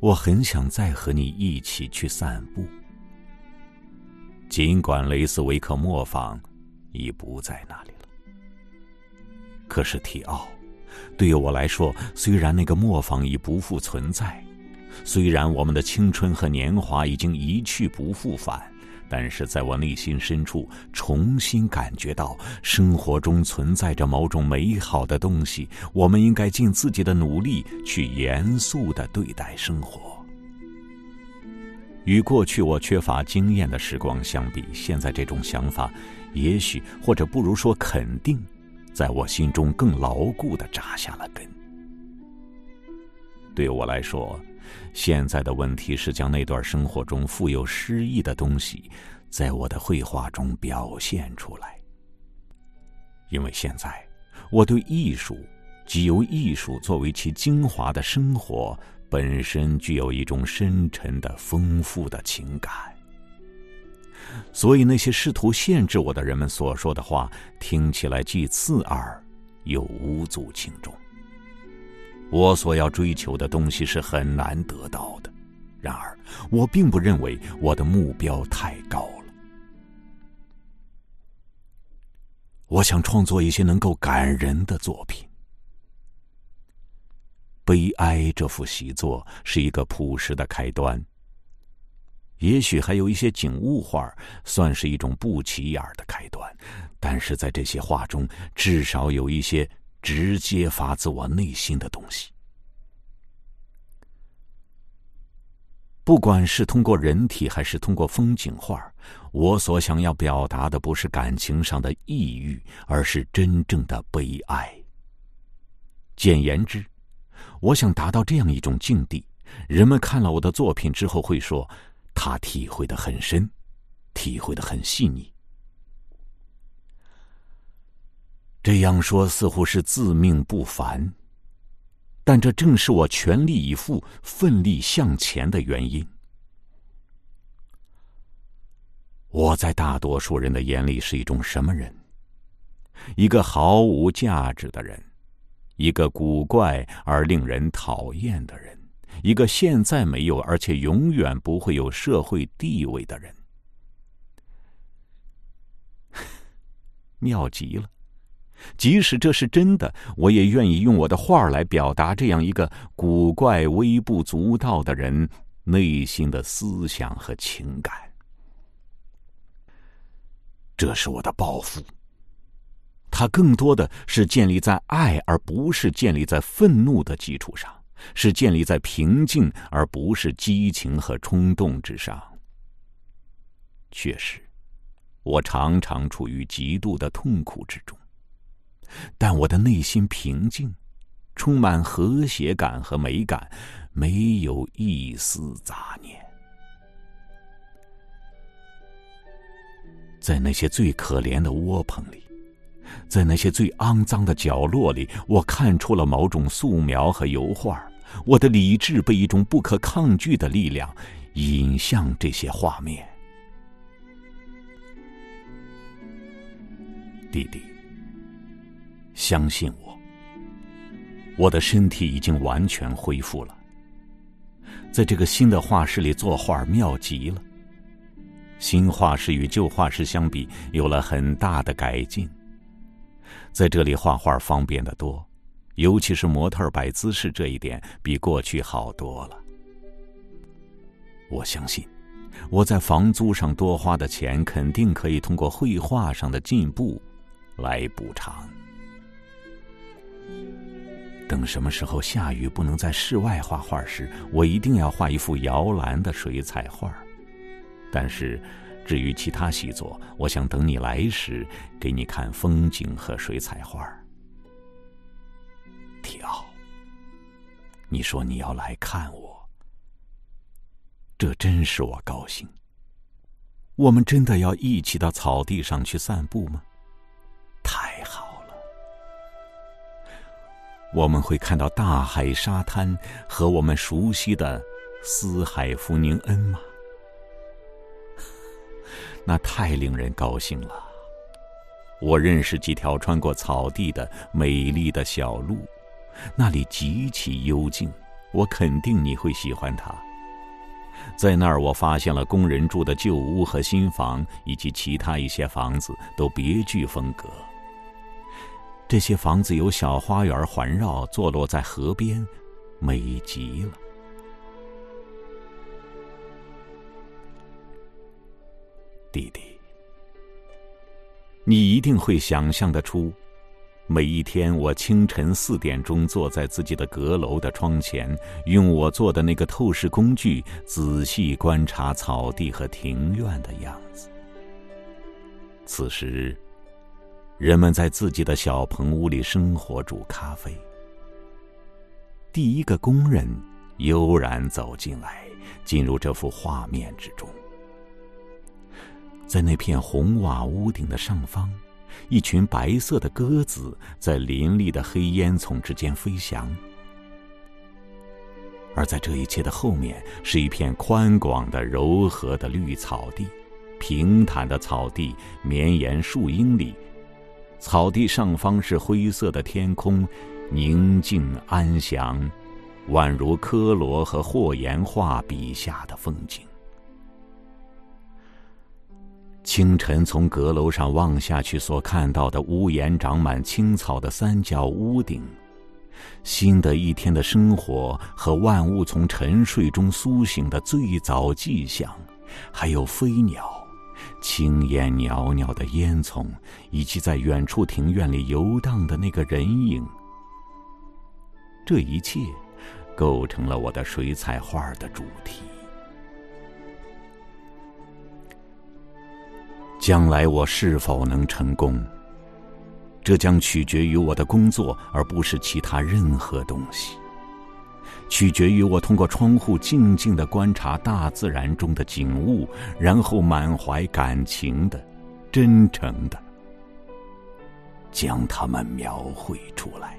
我很想再和你一起去散步，尽管雷斯维克磨坊已不在那里了。可是提奥，对于我来说，虽然那个磨坊已不复存在，虽然我们的青春和年华已经一去不复返。但是在我内心深处，重新感觉到生活中存在着某种美好的东西。我们应该尽自己的努力去严肃的对待生活。与过去我缺乏经验的时光相比，现在这种想法，也许或者不如说肯定，在我心中更牢固的扎下了根。对我来说。现在的问题是将那段生活中富有诗意的东西，在我的绘画中表现出来。因为现在，我对艺术，即由艺术作为其精华的生活本身，具有一种深沉的、丰富的情感。所以，那些试图限制我的人们所说的话，听起来既刺耳，又无足轻重。我所要追求的东西是很难得到的，然而我并不认为我的目标太高了。我想创作一些能够感人的作品。悲哀这幅习作是一个朴实的开端。也许还有一些景物画算是一种不起眼的开端，但是在这些画中，至少有一些。直接发自我内心的东西，不管是通过人体还是通过风景画，我所想要表达的不是感情上的抑郁，而是真正的悲哀。简言之，我想达到这样一种境地：人们看了我的作品之后会说，他体会的很深，体会的很细腻。这样说似乎是自命不凡，但这正是我全力以赴、奋力向前的原因。我在大多数人的眼里是一种什么人？一个毫无价值的人，一个古怪而令人讨厌的人，一个现在没有而且永远不会有社会地位的人。妙极了！即使这是真的，我也愿意用我的画来表达这样一个古怪、微不足道的人内心的思想和情感。这是我的抱负。它更多的是建立在爱，而不是建立在愤怒的基础上；是建立在平静，而不是激情和冲动之上。确实，我常常处于极度的痛苦之中。但我的内心平静，充满和谐感和美感，没有一丝杂念。在那些最可怜的窝棚里，在那些最肮脏的角落里，我看出了某种素描和油画。我的理智被一种不可抗拒的力量引向这些画面，弟弟。相信我，我的身体已经完全恢复了。在这个新的画室里作画妙极了。新画室与旧画室相比有了很大的改进。在这里画画方便的多，尤其是模特摆姿势这一点比过去好多了。我相信，我在房租上多花的钱肯定可以通过绘画上的进步来补偿。等什么时候下雨不能在室外画画时，我一定要画一幅摇篮的水彩画。但是，至于其他习作，我想等你来时给你看风景和水彩画。跳，你说你要来看我，这真使我高兴。我们真的要一起到草地上去散步吗？太好。我们会看到大海、沙滩和我们熟悉的斯海福宁恩吗？那太令人高兴了。我认识几条穿过草地的美丽的小路，那里极其幽静，我肯定你会喜欢它。在那儿，我发现了工人住的旧屋和新房，以及其他一些房子，都别具风格。这些房子有小花园环绕，坐落在河边，美极了。弟弟，你一定会想象得出。每一天，我清晨四点钟坐在自己的阁楼的窗前，用我做的那个透视工具仔细观察草地和庭院的样子。此时，人们在自己的小棚屋里生火煮咖啡。第一个工人悠然走进来，进入这幅画面之中。在那片红瓦屋顶的上方。一群白色的鸽子在林立的黑烟囱之间飞翔，而在这一切的后面，是一片宽广的、柔和的绿草地，平坦的草地绵延数英里，草地上方是灰色的天空，宁静安详，宛如科罗和霍岩画笔下的风景。清晨从阁楼上望下去，所看到的屋檐长满青草的三角屋顶，新的一天的生活和万物从沉睡中苏醒的最早迹象，还有飞鸟，青烟袅袅的烟囱，以及在远处庭院里游荡的那个人影，这一切，构成了我的水彩画的主题。将来我是否能成功，这将取决于我的工作，而不是其他任何东西。取决于我通过窗户静静的观察大自然中的景物，然后满怀感情的、真诚的将它们描绘出来。